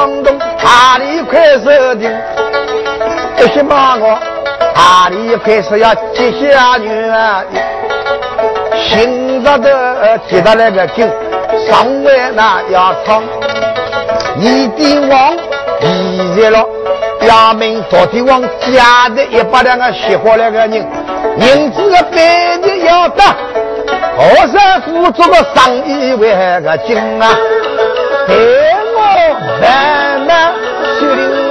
上问那冲动，哪里快手定？这些骂我，哪里开始要接下女儿？心着的接到那个酒，上问那要唱，你的王离在了。衙门昨天往家的一百两个雪花两个人，银子个百年要得，何山府做个生意为个精啊？给我慢慢心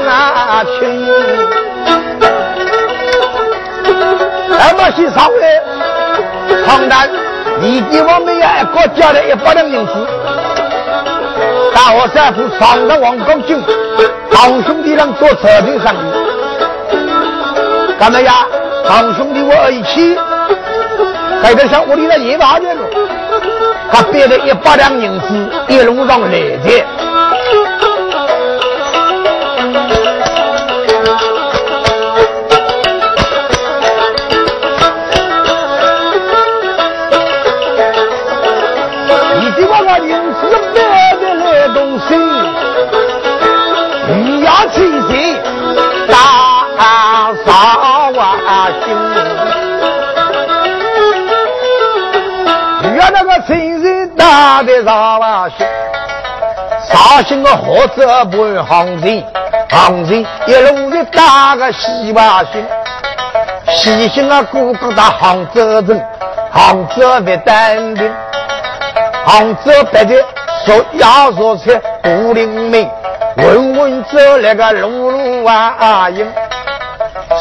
啊亲，那么去上来，唐丹，你给我们要一个交了一百两银子，大河山府上了王公军。堂兄弟让做车队生意，干么呀？堂兄弟我一起，在这像屋里的一大点了，他背了一百两银子，一路上来的。的啥瓦心，绍兴的火车不行情，行情一路的打个西瓦心，西兴啊哥哥到杭州城，杭州不淡定，杭州白的说鸭说菜不灵敏，问问走那个路路啊影，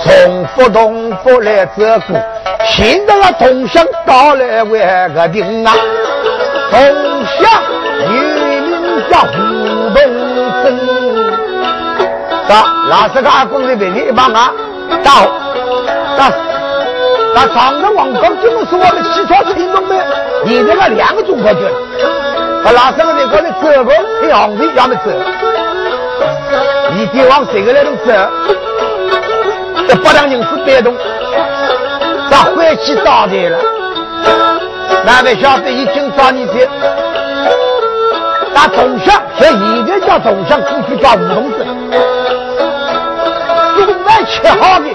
从福东福来走过，现在个同乡到来为个定啊。东乡女名叫胡东珍，那那是个阿公的妹妹，一帮啊，到到上的王刚进入是我们起床听懂没？现在个两个钟过去了，他那三个人过来走过，听行情要么走，你爹往谁个来能走？这八两银子带动，咱回去找的了。那位晓得已经找你去，那总乡现在叫总乡，过去叫梧桐镇，中外七号的，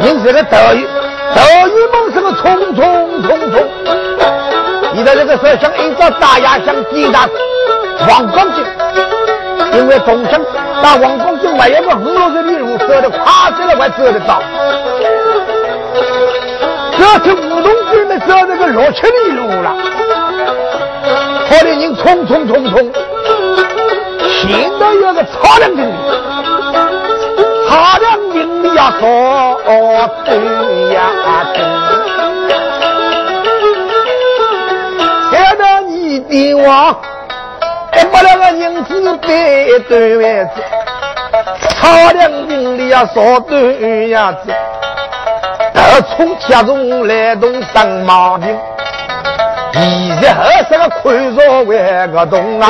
您这个德语，德语梦是个冲冲冲冲，你在这个时候想一照大牙想抵达王光景，因为总乡到王光景还有个五六十里路，走的快走了还走得到。这是梧桐镇的走这个六七里路了，好的人冲冲冲冲，现在有个超量经理，超量经理要说对呀对，现在你的话，把那个银子背对位子，超量经理要说对呀子。得从家中来动上马兵，现在二十个宽若为个东啊，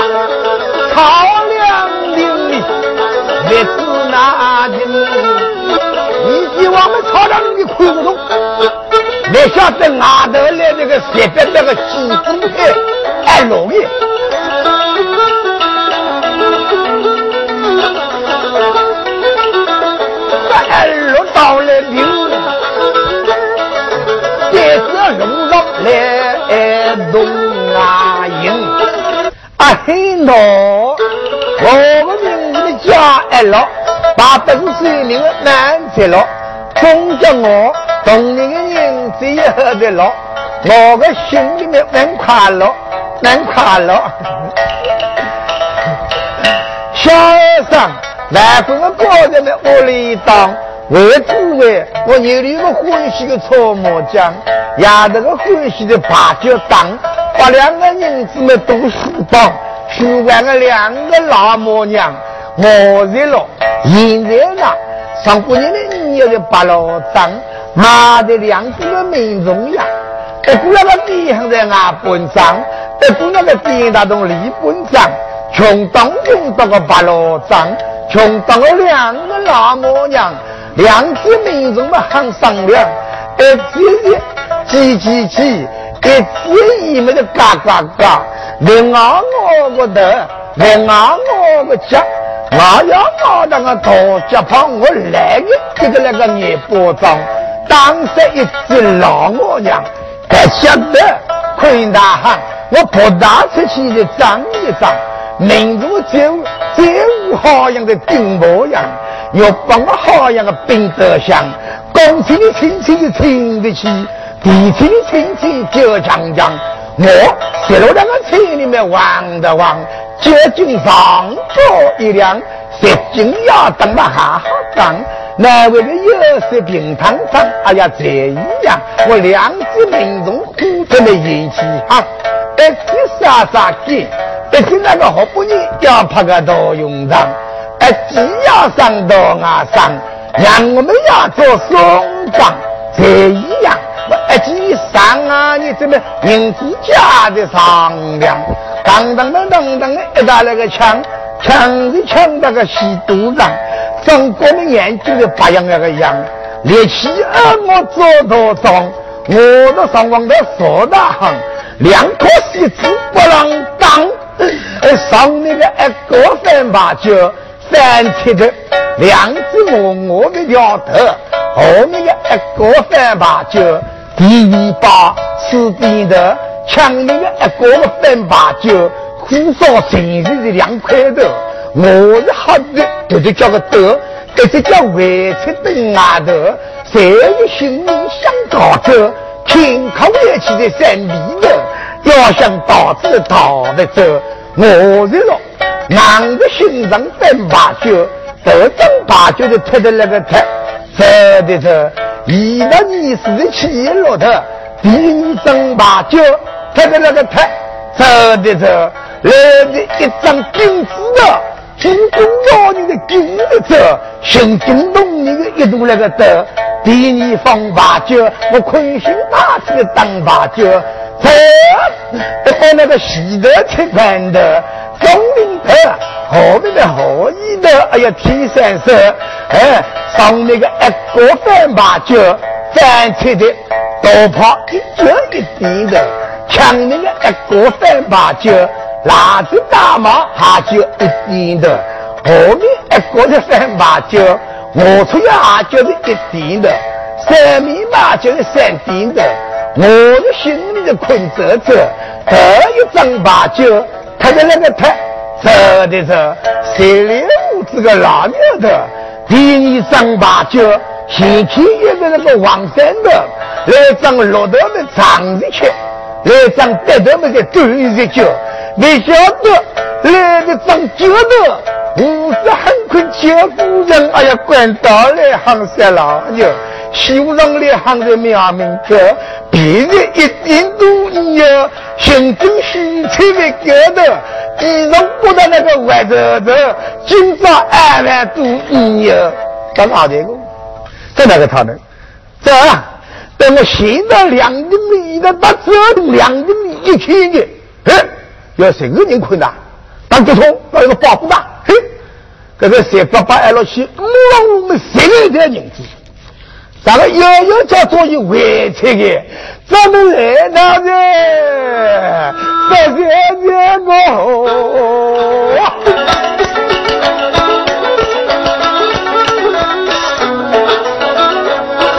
超两兵里来自哪里？你比我们超两兵宽不动，你晓得外头来那个随便那个西中派还容易。来东啊营，啊嘿喏，我们名字的家爱了，八十岁名难在了，总叫我同龄的人最后的了，我的心里面蛮快乐，蛮快乐。小生，外国的高人们屋里当。为滋味，我有里个欢喜的搓麻将，丫头个欢喜的八角档，把两个银子们都书包，书完个两个老母娘，我在了。现在呢，上半年的你有的八老张，妈的两个民众呀，一个那个地上在俺本上，一个那个地大东李本上，穷当穷当个八老张。穷到了两个老母娘，两子民众们喊商量，一急急急急，一急一没的嘎嘎嘎，连熬我个头，连熬我个脚，我要熬到个大脚旁，我来个一个那个眼巴掌，当时一只老母娘，还晓得坤大喊，我不大出去的张一张。民族就最无好样的顶模样，要帮我好样的兵得香，公亲的亲戚就听得起，地亲的亲戚就强强。我跌落两个车里面望的望，究竟上多一辆，十斤要等嘛好好当。那为了有色平堂上，哎呀这一样，我两支民众呼出的运气好，一起杀杀给。一听那个好不容易要拍个大用场，哎，既要上到啊上，让我们要做双方这一样。我一起上啊，你怎么银子家的商量？当当当当当一打那个枪，枪是枪那个西肚上，中国的眼睛的八样那个样，力气二我做多重，我的上王的说大行，两颗西子不能当。上那个一个三把酒，三七的两只我我的摇头，后面的一个三把酒，第二把四边头，前面的一个三把酒，火烧前日的两块头，我是好的，这就叫个德，这就叫外出登外头，谁有心里想搞走，天空也起的山里头，要想导致逃得走。我是说，男的欣赏真把酒，得真把酒的脱的那个脱，走的走，一到你是的起骆驼，第二真把酒脱的那个脱，走的走，来的一张金子的，金中老人的金的走，心中动人的一度那个走，第二方把酒，我宽心大气的当把酒。走，到那个西头吃饭的，中领头，后面的后一头，哎呀，天三色，哎，上面个一锅饭把酒，站起的都跑一脚一点的，前面个一锅饭把酒，辣子大毛还就一点的，后面一个的饭把酒，我出也还就是一点的，三面嘛就是三点的。我的心里的困着着，这一张把酒，他的那个他走的走，谁里屋子个老牛头，第二张把酒，前天一个那个黄山的，来张骆驼的长日去，来张白头们的短日酒，没晓得来个张酒的，五十很困酒夫人，哎呀，管到来行山老牛。修上来行的苗民者，别人一点都没有，心中喜气的高头，衣裳裹在那个外头头，今朝二万多没有，到哪里个？在哪个他呢？走，等我现在两丁米的把走两丁米一千的，哎，要谁个人困难？当不通，那个保护吧，嘿，这个三八八二六七，我我们谁个的银子？咱们悠悠叫做有外财的，咱们来到这，这些年我，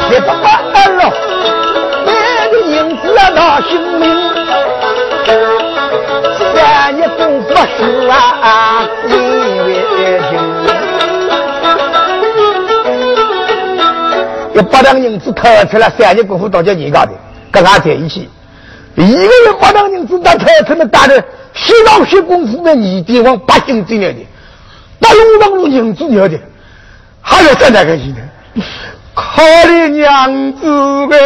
一百二了，那个银子啊，老性命，三年功夫输啊，一百两银子偷出来，三年功夫到叫人家的，跟俺在一起。一个月八两银子，他偷出来打的，十老些功夫的泥地往八斤之内的，八龙当路银子了的，还要再哪个钱呢？可怜娘子呗，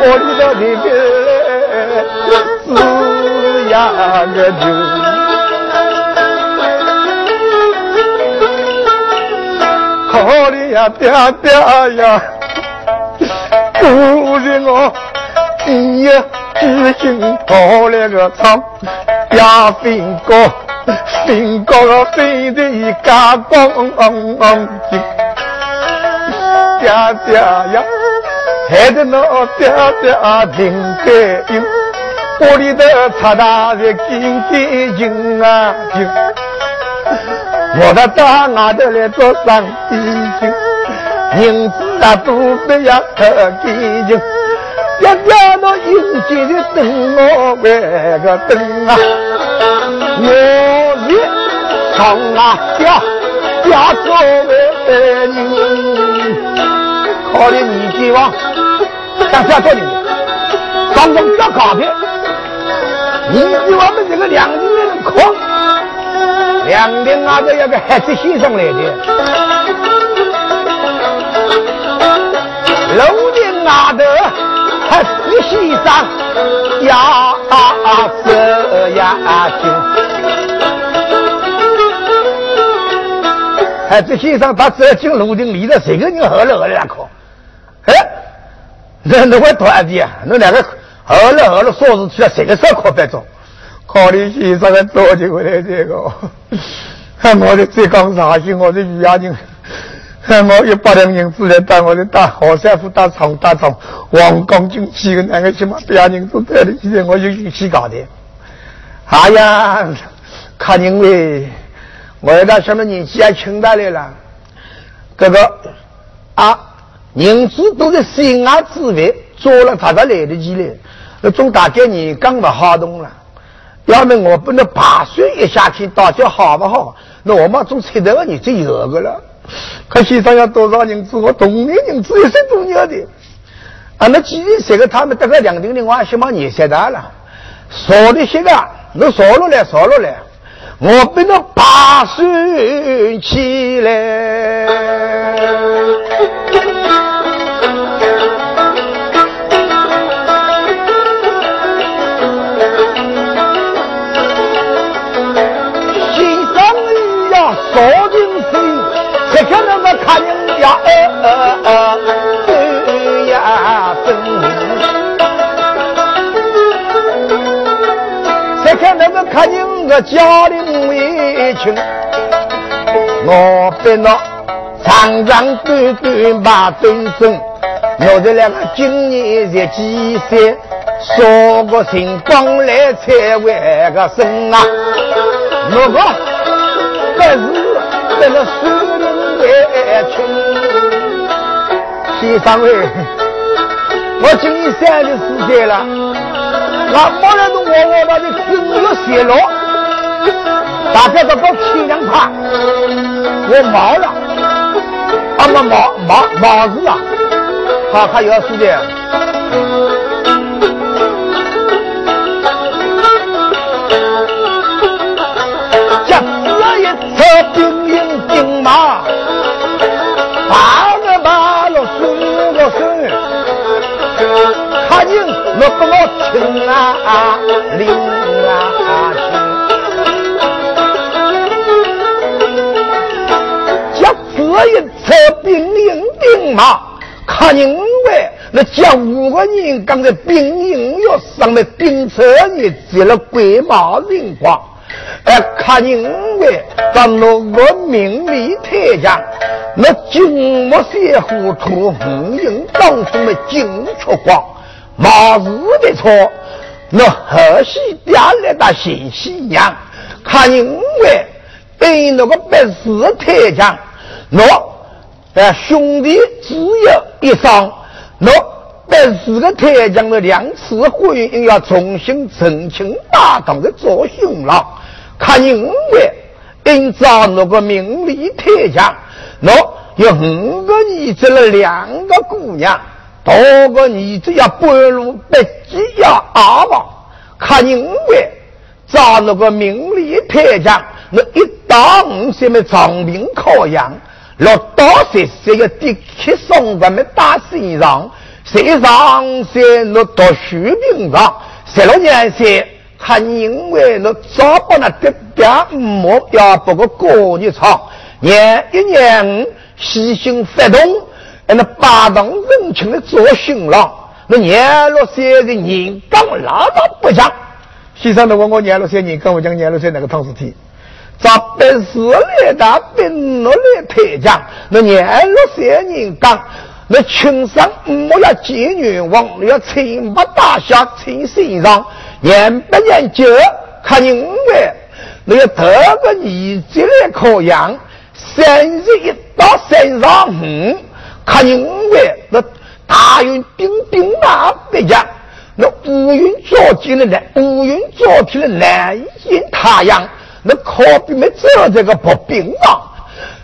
娘子一生，哪来那么活里头的个酒，可怜呀爹爹呀，不是我一只心跑了个仓，呀飞过飞过了飞的一家光景，爹爹呀，害得我爹爹听得音。我里头插大的金金金啊金，我的大外头来做上金金，银子啊肚子呀可干净，一家那银金的等我为个等啊，我也上啊家家作为人，靠的你希望，但是要做你，当中要搞的。你比我们这个两京人狂，两京啊，这有个孩子先生来的，楼顶啊的黑子先生呀色呀精，黑子先生他走进楼顶里头，谁个人喝了喝了两口？哎，那那块团的啊，那两个。饿了饿了，说是去了，谁个烧烤别走？考虑先生个早就回来这个，我的浙江绍兴，我的余亚人，我一百两银子来打我的打好山夫打厂打厂，王刚军几个两个起码别人都在了，现在我就一起搞的。哎呀，看因为我到什么年纪也轻大来了，哥哥啊，银子都是心安滋味，做了他才来得及来。那种大概你刚不好动了，要么我不能爬水一下去，大家好不好？那我们总猜到你就有个了。可先生要多少银子？我同年银子一十多要的。啊，那既然这个他们得个两丁的话，起码你晓得了。少的些个，那少了来，少了来，我不能爬水起来。看人家对呀分明？谁看那个看人个家里委屈？我别那长长短短把短身，我这两个今年才几岁，说个星光来才为个生啊，那个可是。在那树林外去，第三位，我今年三十四岁了，那没人弄我，我把这生育泄露，大家都搞气量怕，我毛了，啊么毛毛毛事啊，他还要是的。我听啊灵啊听，叫这一车兵营兵马，看见我那叫五个人刚才兵营要上面兵车里接了鬼马人光。哎，看因为咱那个名利太强，那金木水火土五行当中的金出光，毛日的错，那河西下来的信息娘，看因为被那个本事太强，那哎兄弟只有一双，那本事的太强的两次婚姻要重新澄清大堂的做兄了。看因为因照那个名利太强，那有五个儿子了，两个姑娘，多个儿子要半路不羁要阿房。看因为照那个名利太强，那一到五岁么长兵考养，六到十岁个的确送咱们打身上，身上些那读书兵上，十六年岁。看因为那早把那爹爹母要不过过日长，年一年五细心发动，那八当人情的做新郎，那年六岁的人刚拉到不讲。先生，问我年六岁人跟我讲年六岁那个唐诗体，咋本事来大兵落来太讲，那年六岁人刚。那群山莫要见女王，要亲不大下亲身上，年不年久，看因为那要得个年纪来考养，三十一到三上五，因为那大运顶顶那别讲，那乌云坐起来呢，乌云坐起来难见太阳，那可比没走这个不冰啊。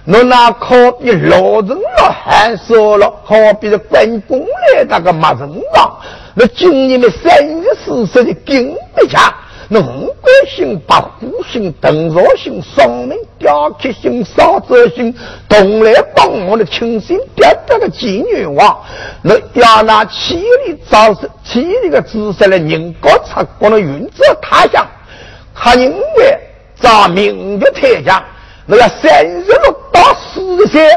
那那可比老人了，还少了，可比这关公来那个马人王。那今年的三月四十的金不强，那五官星、八虎星、邓若星、双明、刁七星、少泽星，同来帮我的亲信爹这个妓女王。那要拿七里招生，七里个姿势来人高出国的云泽他乡，他因为找明的太阳。那要三十六到四十岁，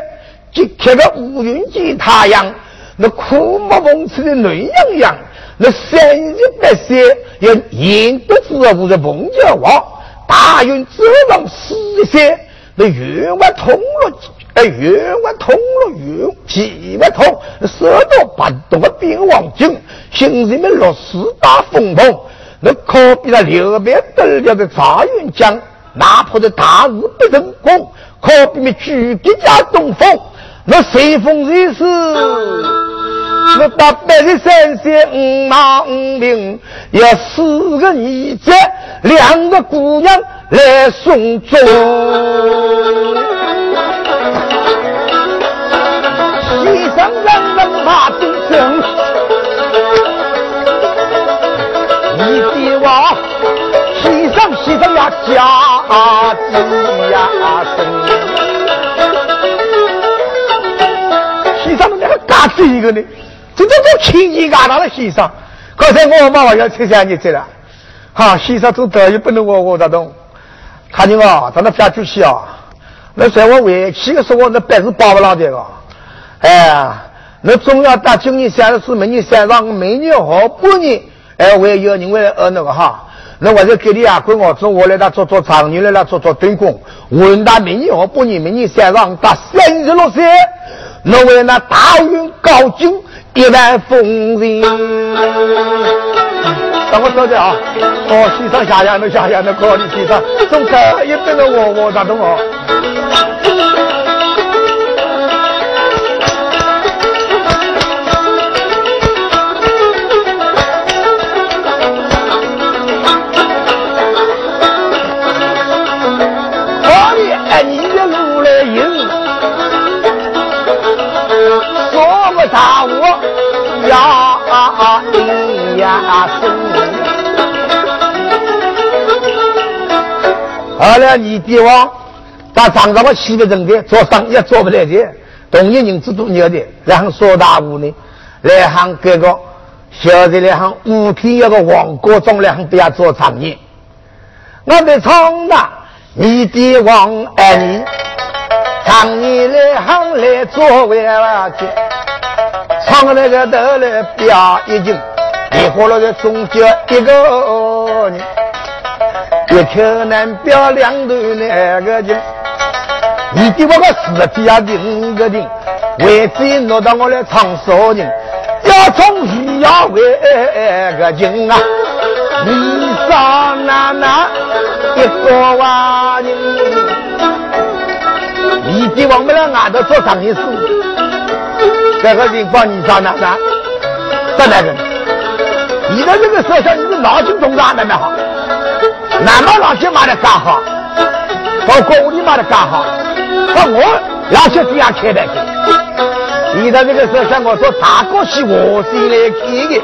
就贴个乌云见太阳，那枯木逢春的暖洋洋；那三十八岁要严德之物的碰见王，大运之上四十岁，那月外通了，哎，月外通了月，气不通，舌头八动的兵王精，心里面落四大风风，那可比那六百得了的杂云江。哪怕是大日不成功，可比那举国家东风，那随风随势，那到八十三岁五马五命，要四个儿子，两个姑娘来送终。西上人人马东升，一帝王。西上西上呀，家鸡呀生。西上的那个嘎子一个呢，这这这亲戚嘎达的西上。刚才我妈妈要吃下你这了，哈，西上做得意不能我我咋懂？看见啊，咱那偏出去啊，那在我回去的时候，那本是包不了这个。哎，那总要到今年三十四，明年三十，明年好半年，哎，我也要人为呃那个哈。那我就给你啊，管我做我来他做做长女来他做做短工，问他明年好半年，明年三上到三十六岁，那为那大运高进一万丰人。等我说的啊，哦，西上下阳的下阳的高的西上，总可以变得我我咋懂哦？咿呀声，后来你爹王把长沙我西北城的做生意做不来的，同一人制度牛的，然后说大屋呢，来行这个小的来行五品一个王国中来行不要做生意，我在长沙，你爹王爱你，常年来行来做为了去。唱那个头来表一斤，你活了个中间一个人，一口难表两头那个斤。你给我个四体啊定个定，为子落到我来唱少人，要从需要为个斤啊！你上哪哪一个娃人，你给我们俩外头做生意事。这个人帮你找哪哪？找哪个？你的这个设想，你是脑筋动转的蛮好，那么老七妈的干好，包括我你妈的干好，把我老七这样开的去。你的这个设想，我说大哥是我心来开的。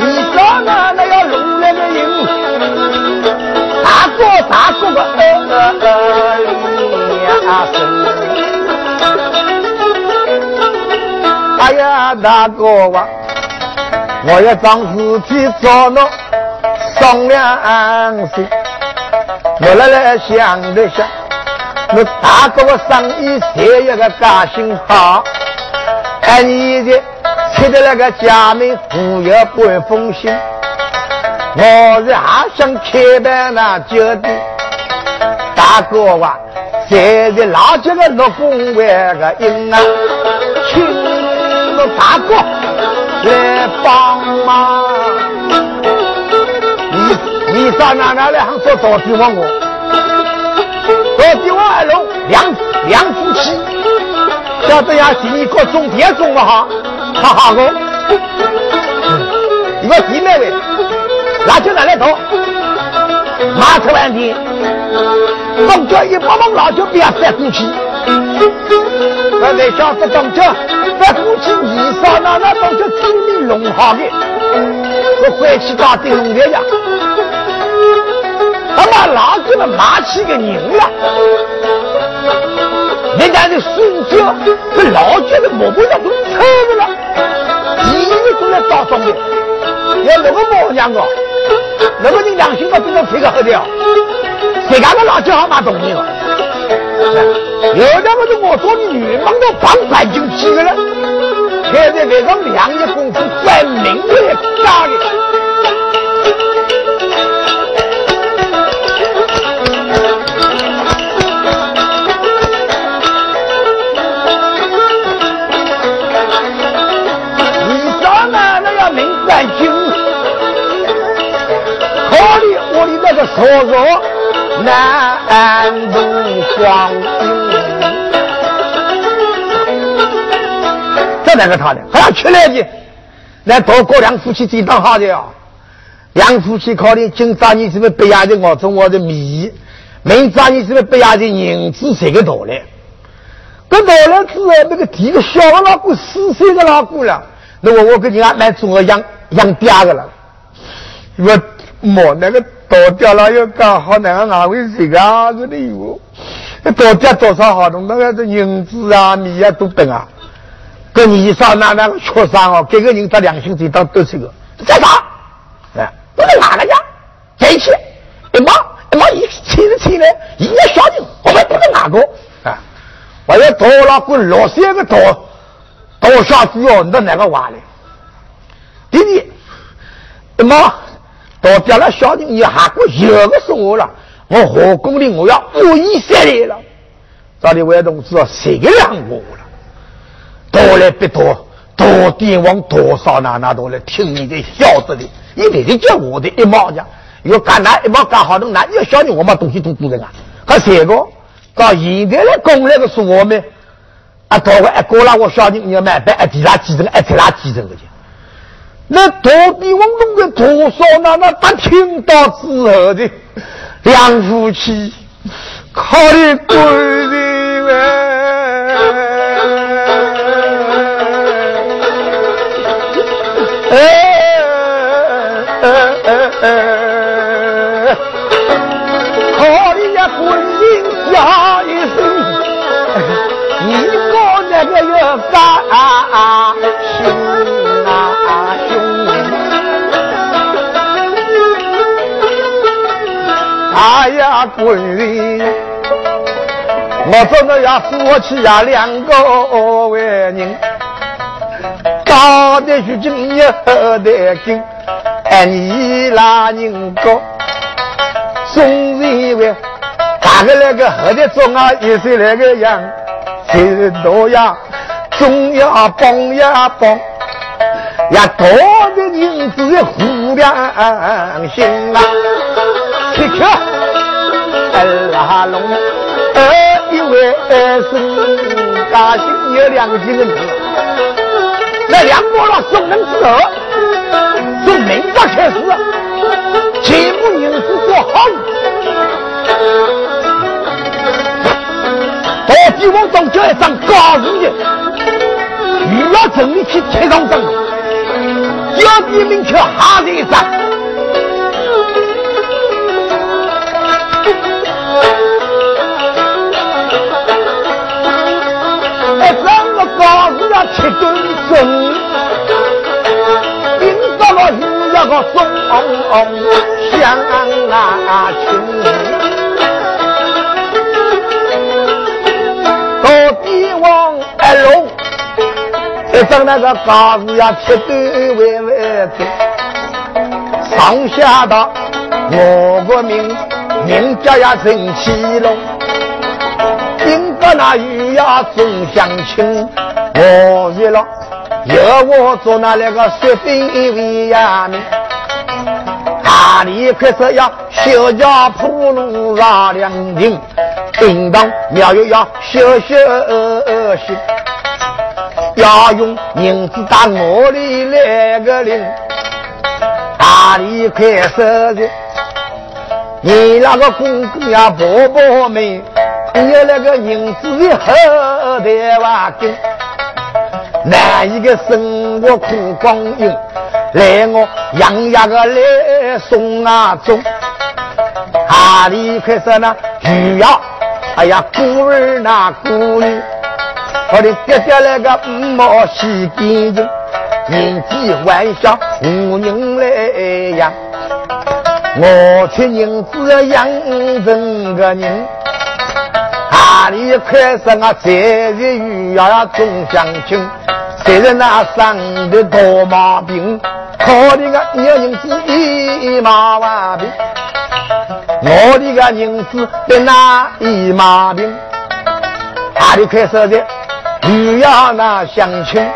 你说那那要弄那个人，大哥大哥个哎呀，大哥哇，我要找事体找侬商量些。我来来想了想，我大哥的生意谁一个家心好？哎你的吃的那个家门不要半封信，我是还想开办那酒店。大哥啊，现在老几个落工为个应啊，大哥来帮忙。你你到哪哪来还说到底问我？到底我二龙两两夫妻，晓得呀？第一个种田种不好，哈哈个。一个弟妹妹，那就拿来投，马车完田。东家一帮忙老就不要再过去，那在晓得东家再过去，你上那那东家村里弄好的，我回去打顶龙的呀。他妈老子们骂起个人了，人家的孙子这老家的木木上都臭的了，一个都来打仗的，要那个模样啊，那个你良心嘛，不能推个后头。谁家的老家好买东西了？有两个是我做的女忙都帮快进去了，现在为上两日功夫，在明月家里。你上哪那要明白精，考虑我的那个收入。南渡黄金，这两个他的还要出来的，那多过两夫妻最当好的啊！两夫妻考虑今朝你是不是不压的我中我的米，明早你是不是不压的银子谁个多嘞？这到了之后，那个第一个小的老姑四岁的老姑了，那我我跟人家买中了养养嗲的了，我莫那个。多掉了又刚好那个哪位谁啊？这里有，多掉多少好东？那个这银子啊、米啊都等啊。跟你上那那个缺伤哦，给个人他良心最当都是个。在啥？哎，我在哪个家？在一起。一忙一忙一亲着亲来，一个小人，我们不能哪个啊？我要多了过六三个多多小子哦，你到哪个挖嘞？弟弟，一忙。到掉了小人，你还过有个说了，我何公里我要五亿三来了。这里位同志啊，谁让我了？多来不多，多点往多少哪哪多来听你的晓得的，一点的叫我的一毛钱，要干哪一毛干好的，那要小人我们东西都多着啊。还三个，到现在来供那个是我们啊，多个一过了我小人你要买办一提拉几成，一提拉几成的钱。那到底我弄的多少？那那不听到之后的两夫妻考虑规定哎呀，闺女，我真的要夫妻呀两个为人，到底是今有得紧，哎你拉人高，总是为大个那个后头中啊，一岁那个样，谁都要总要帮呀帮，呀多的银子互良心啊。七 克二拉龙，二一位是大兴有两个金人，那两个了送人。之后，从明朝开始，全部人。是做好。到地方中叫一张告示的，遇到城里去贴上灯，要地名却下一张。一张个告示要七吨重，领导相亲。到帝王二龙，一整那个高子呀，铁队围围走，上下道我个名名叫呀陈启龙，经过那雨呀总相亲，我为了要我做那那个水兵为呀名，哪里开始要小家铺路拉两顶。叮当庙又要小小心，要用银子打我的那个零，大里开设的，你那个公公呀婆婆们，你有那个银子的后台瓦根，难一个生活苦光阴，来我养呀个来送啊送，哪里开设呢？需要。哎呀，孤儿那孤女，我的爹爹那个五毛洗干净，年纪还小无人来养，我却宁子养成个人，哪里开生啊？在日雨呀总相亲，虽然那生的多毛病，靠的个有人子一马万病。我的个银子在哪一马兵？哪里开始的？你要那相亲，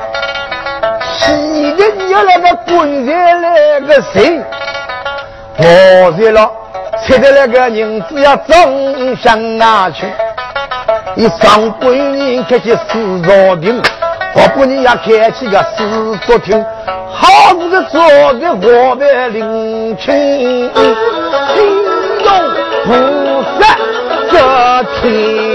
西的你要那个滚下来个谁？我在了，吃的那个银子要总向哪去？你上半年开起四座亭，下半年要开起个四座亭，好日子做的我的领情。菩萨这天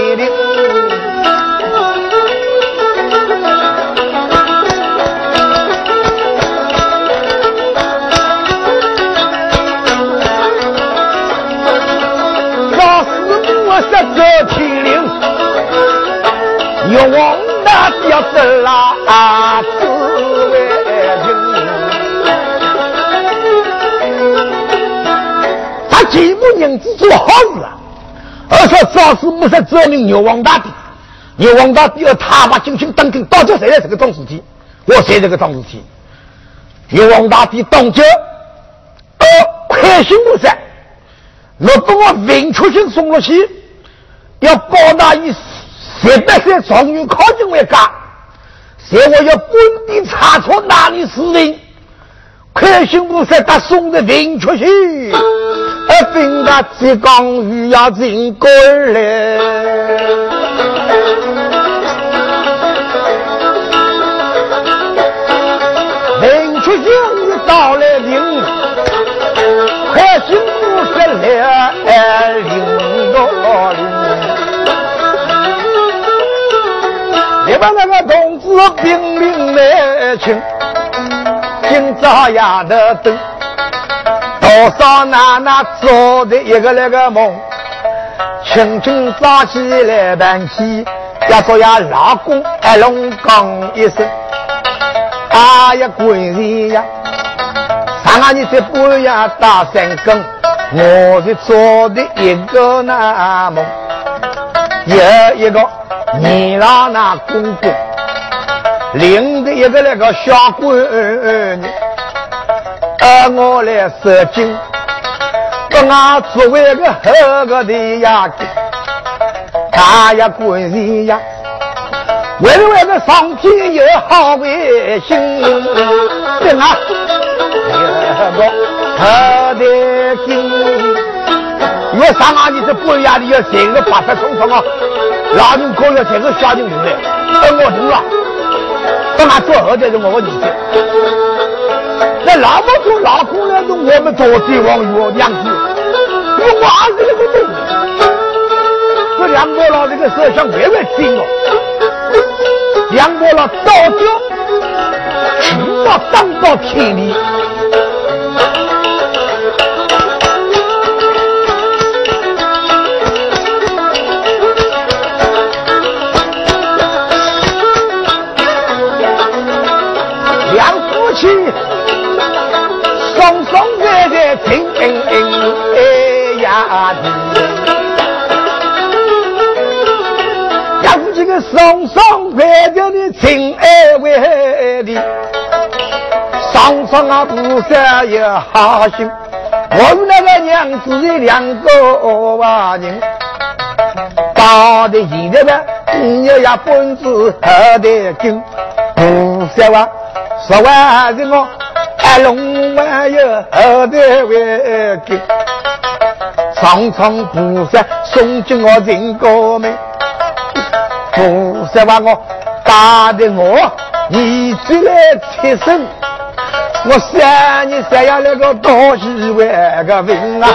有王大吊子啦，紫薇他既不人子做好事啊，而且早是不是责任牛王大帝，牛王大帝要他把进行登根，到底谁来这个当事体？我谁这个当事体？牛王大帝当家，呃，快心不善，我把我文出心送了去，要报答以十八岁状元考进为家，所以我要本地查出哪里是人。快心不善，他送的人出去。而兵家只讲鱼要进过来，那个同志兵临来请，今朝丫头等。多少奶奶做的一个那个梦，轻轻早起来办起，要说呀老公哎龙讲一声，哎呀闺女呀，上啊你这半夜打三更，我是做的一个那梦，有一个年老那公公，领的一个那个小闺女。而我来射精，把俺作为个好个的呀，他呀贵人呀，为了为了上天有好为心，给俺一个好的心。我上俺你这半夜里要整个八十冲冲啊，老人可要整个小人出来，等我懂了，等俺做好的是我的儿子。那那么多老公人中，我们做帝王有娘子，我娃子那个东这梁伯老这个思想微微轻了，梁伯老早就知道当到天理。要不这个双双快着的情爱为的，双双啊不舍也好心，我与那个娘子的两个娃人，打的现在呢，你要呀本子喝得紧，不舍啊，说完的我。龙王有何德为根？常常菩萨送进我人高门，菩萨把我打的我一直来贴身。我想你想要那个多喜万个命啊！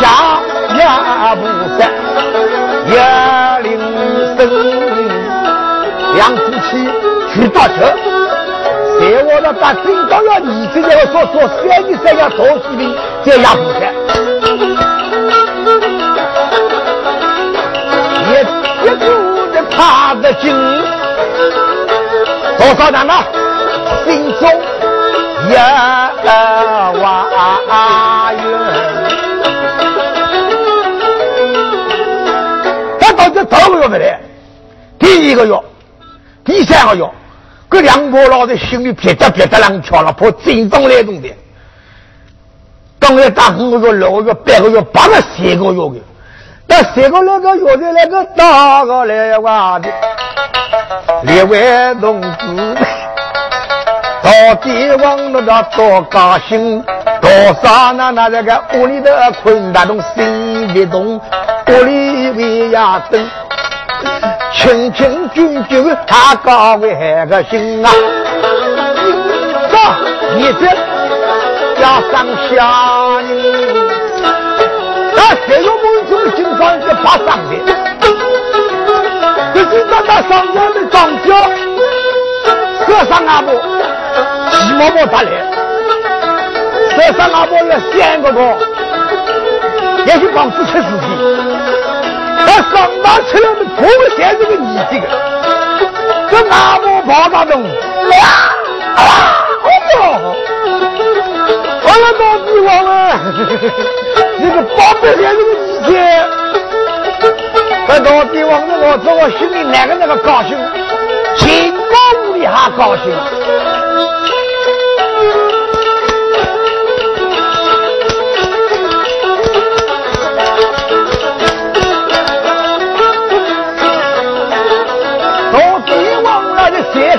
下呀菩萨要领生，两夫妻去打车。在我的大金刚要你这要说做三年三要多视频，这样不开。他的劲，多少人啊？心中一哇远。他到这头个月没来，第一个月，第三个月。这两个老的心里别得别得啷跳了，怕真正来动的。刚才打五个月、六个月、八个月、八个三个月的，那三个那个月的那个大个来哇的，两位同志，到底往那个多高兴，多少那那这个屋里的困难中心别动，屋里为呀等。清清俊俊，他高为个心啊！走，你这要上下人，那谁有梦中经常是爬上的？这是那那上山的长脚，和尚阿伯，寂寞寞他来，和尚阿伯要三个个，也是帮子吃事情。他上马出来的破鞋这个你这个，这阿婆跑大中，啊啊，好不好？我老到地方了，那个八百年这个以前，在到地方的我，在我心里哪个那个高兴，情高屋里还高兴。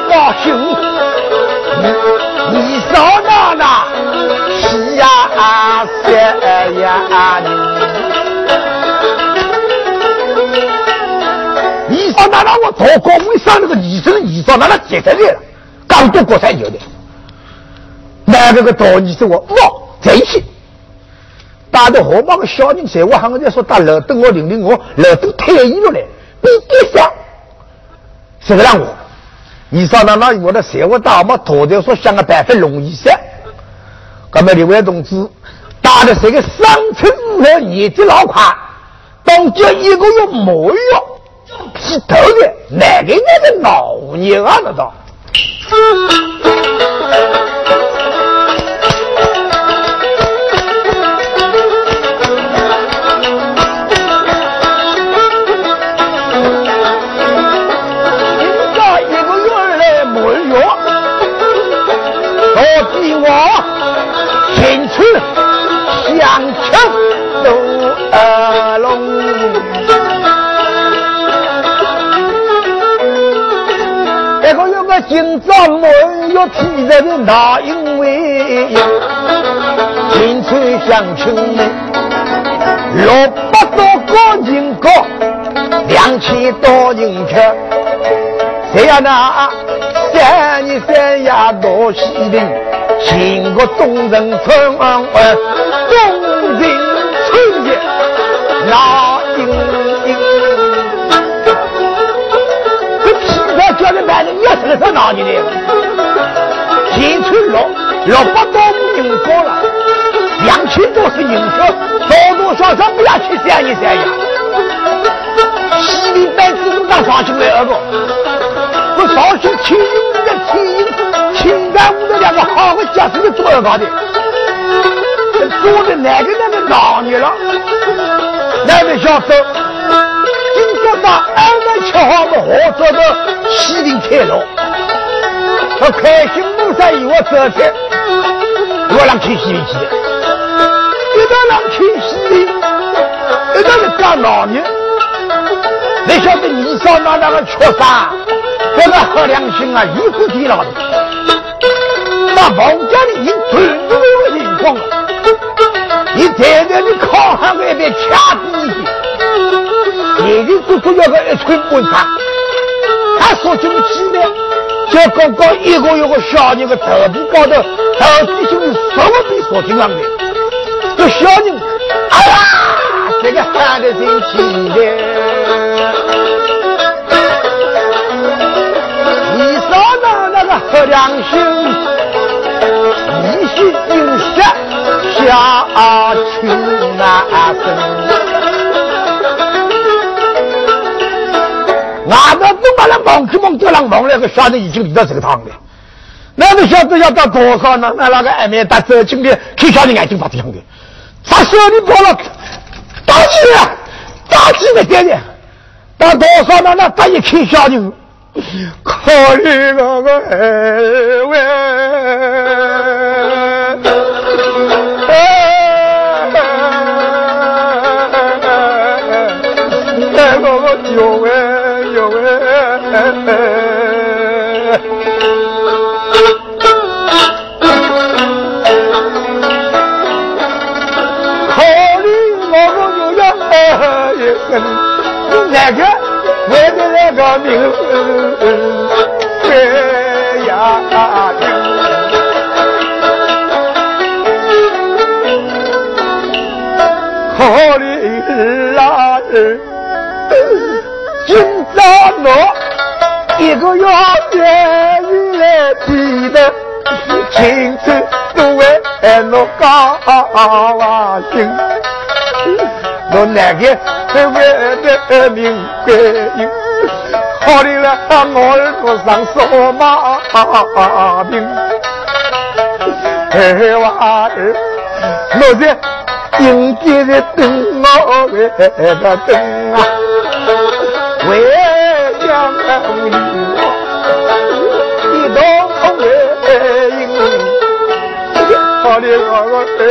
高兴，你少那那喜呀喜呀你，你少那那我做高为上那个女生，你少那那接得来了，刚多过三有的，那个个大女生我哇在一起，打的河马个小人在我喊我在说打老等我领领我老等退役了来，比比上，是个让我。你上那那我的社会大嘛，头条说想个办法容易些。那么两位同志，打的是个三层五号年纪老快，当这一个月没有是头的，那个那个老年啊？那道？个有个金帐门要提着的那因为青春相亲们，六百多个人高，两千多人吃，谁呀那三年三夜多喜灵，请个众人春晚。东京春节那英英，是哪里的？新春六六百多人过了，两千多是人数，多多少少不要去三一三呀。西里白子都当上去来二个，我上去青云的青云，青山五的两个好个家是你做得到的。做的哪个那个老女了？那位小周，今朝把二万七号的合作的西林开了，他开心路上有我走去，我让去西林去，一到让去西林，一到是干老女，你晓得你上那那个缺啥？这个好良心啊，一不提了。那王家里已准备有情况了，你站在你靠海外边掐低一眼睛足足要个一寸半长。他说进去呢，就刚刚一个一个小人的头皮高头，头皮就是什么被锁进上的。这小人，哎呀，这个喊的真气的，你说那那个好良心。一心应下下去难生，俺们都把那忙去忙这样忙那个小人已经离到这个堂了。那个小子要到多少呢？那那个外面打走进的，看小人眼睛发亮的。他手里跑了大几了，大几个爹爹，到多少呢？那他一看小人。考虑那个二万，的那个命这样好的日啊日，今朝我一个要愿意来记得，青春都为我高兴，我哪个？为的名贵，好的了，我耳朵上扫马兵，二娃儿，我在迎接的等我为个等啊，为将你一道为迎，好的我儿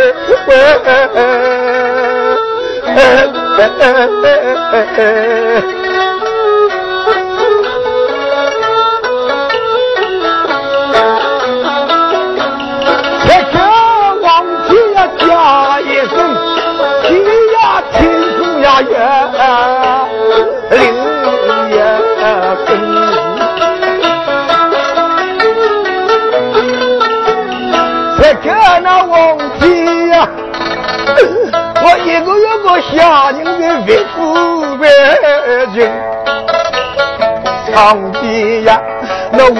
为。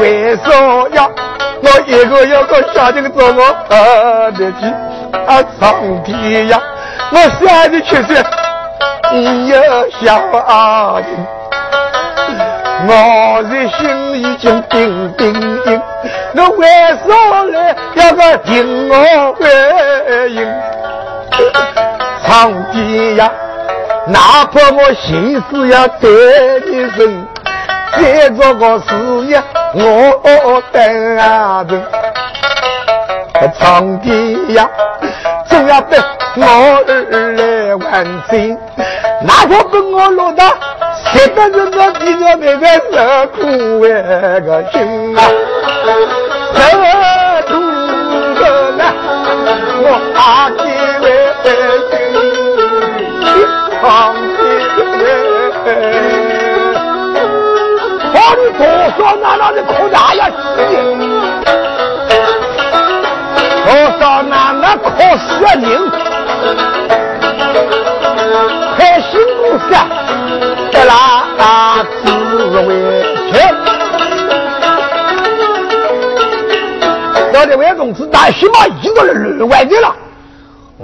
为啥呀？我一个一个下人做我儿的去，啊，上帝呀，我三十七岁，你有小人，我的心已经冰冰冰，那为啥来要个听我回应？上帝呀，哪怕我心思要对你深，再做个事业我等啊等。上帝呀，总要等我儿来完成，哪怕跟我落到三百人的地窖里面受苦为个心啊，受苦的呢，我阿姐为。长天多少那那的苦大呀！多少那那可死人，开心不是？得啦，自为强。那两位同志，大起码一个人乱的了。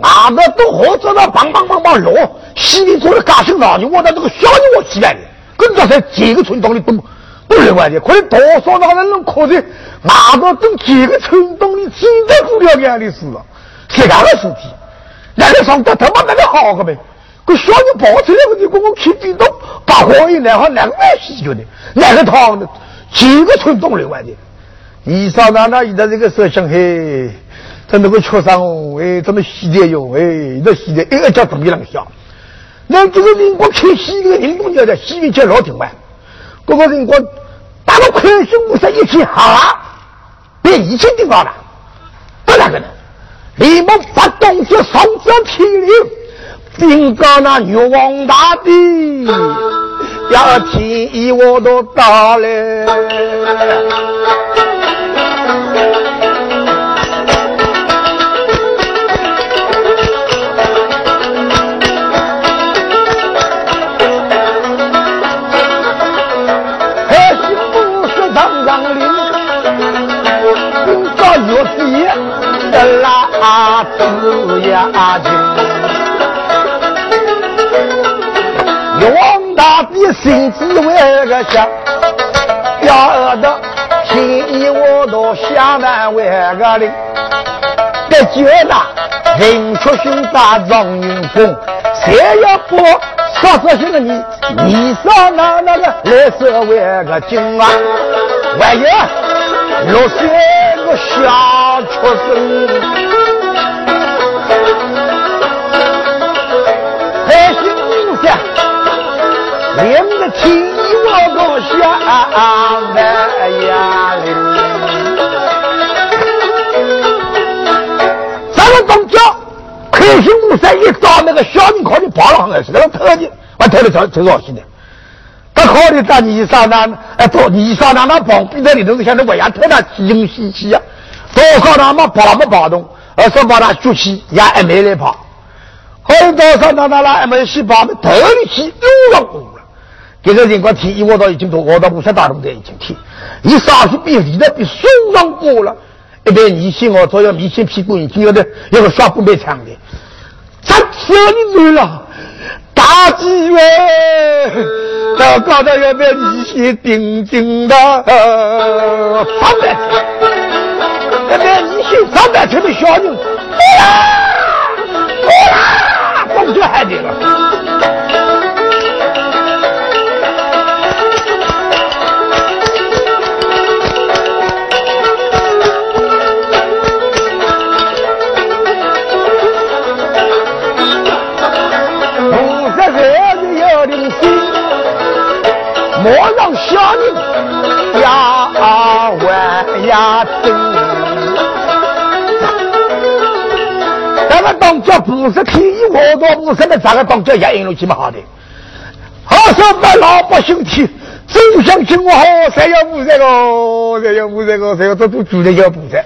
俺们都合作了，棒棒棒棒落，心里做的干新老牛，我那这个小牛我起来的，跟着才几个村庄里都都另外的，可能多少那个人能可在俺们都几个村庄里几百户了眼的事了，是干的事体。那个上得他妈那个好个呗？个小人跑出来，我就跟我去地洞，把黄衣然后那个外洗脚的，那个汤的几个村东流完的。你上那那一在这个时候想嘿，他那个车上哎，怎么洗的哟？哎，这洗的一个叫怎么样想？那这个人光看洗个人工叫的洗浴叫老挺晚，这个人光打个快手五十一天啊，被一起顶到了，不那个呢？你们发动这上这体力，并告那玉皇大帝，要替我都到了。子呀亲，玉皇大帝心知为个想，要得天意我都下难为个灵，得觉得人出兄大状元公，谁要不说这些个你，你上那那个来社为个精啊，万一六岁个小出生。连个天我都下来呀！咱们东郊开心五三一找那个小人考的跑了还是那个特技，我特的找最高兴的。他考的在你上那，哎，到你上那那旁边的里头，像那外洋特那稀中稀奇呀。多少他妈跑没跑动，而是把他举起也还没来跑。后多少那那那还没去跑，头里去又了。这个人光提，我到已经都我到五十大龙的已经提，一上去比离的比松上过了，一边迷信我，都要迷信屁股已经有的有个刷不被抢的，这车你走了，大机会，到高头要被迷信顶顶的，三百车，那边迷信三百车的小人，过来，过来，动作还得了。莫让小人呀玩呀争，咱们当家不是天意活动，不是那咱们当家也引入去么好的？好说把老百姓听，真相信我好，谁要不这个，谁要不这个，谁要这都主人要不这，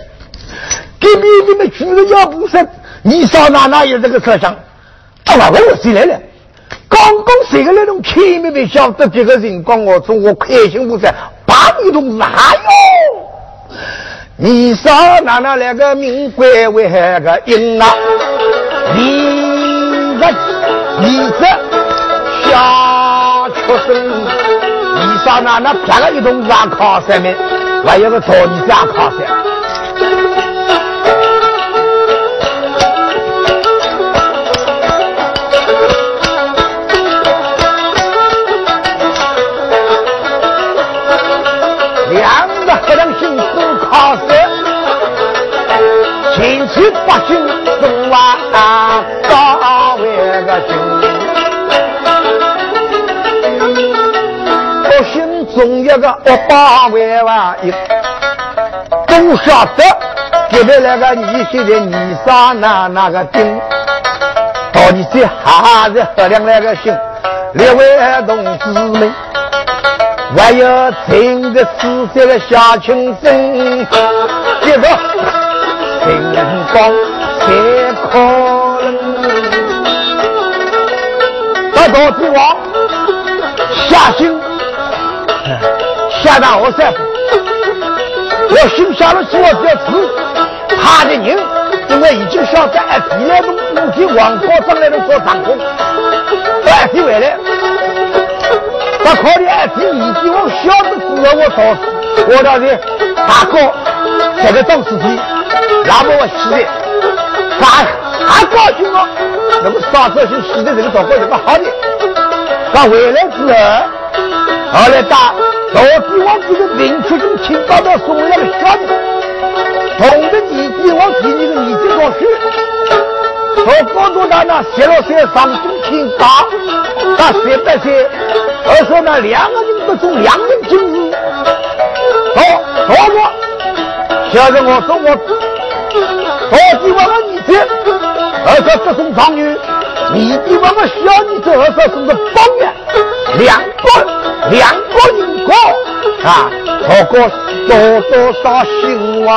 给别人们主人要不这，你上哪哪有这个设想？啊，我我谁来了？刚刚谁个那种开没没晓得这个人光我说我开心不在，把你都哪有？你上哪哪来个名贵为个音啊？你这你这小畜生，你上哪哪拍个一通子靠山面，还有个找你家靠山。恶八万万一，都晓得这边那个你现在你上那那个丁，到底这还是喝两那个心，列位同志们。还有听个四岁的小青声，接着听光才可能。到到帝王下心，下到我三我心下了说这次他的人，因为已经晓得哎，第二种武器王国上来的做掌控，快点回来。他考虑哎，这已经我小的时候我到我到这大哥这个当司机，那么我现在他还高兴哦，那么啥子是喜的这个祷告有个好的，他回来之后，后来打到底往这个明确中请到到送了个小的，同着年纪往第二个年纪上去，从高中到那写了写上中请打，他写不写？而说那两个人都从两人进入，好，好说，现在我说我到底我个儿子。我说这种状元，你比我们小女子二说是个方言，两个两个人我啊，不过多多少兴旺。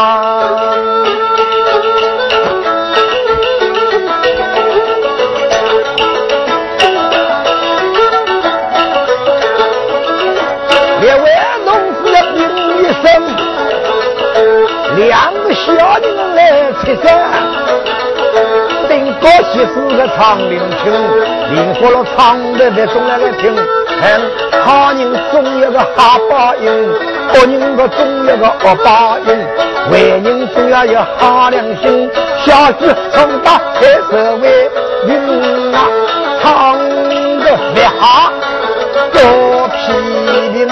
两位农夫的名一声，两个小人来吃饭。高兴夫唱灵听，灵活了唱的别总来来听，看好人总有个好报应，恶人个总有个恶报应，坏人总要有好良心，小子从大才是为人啊，唱的好多皮评。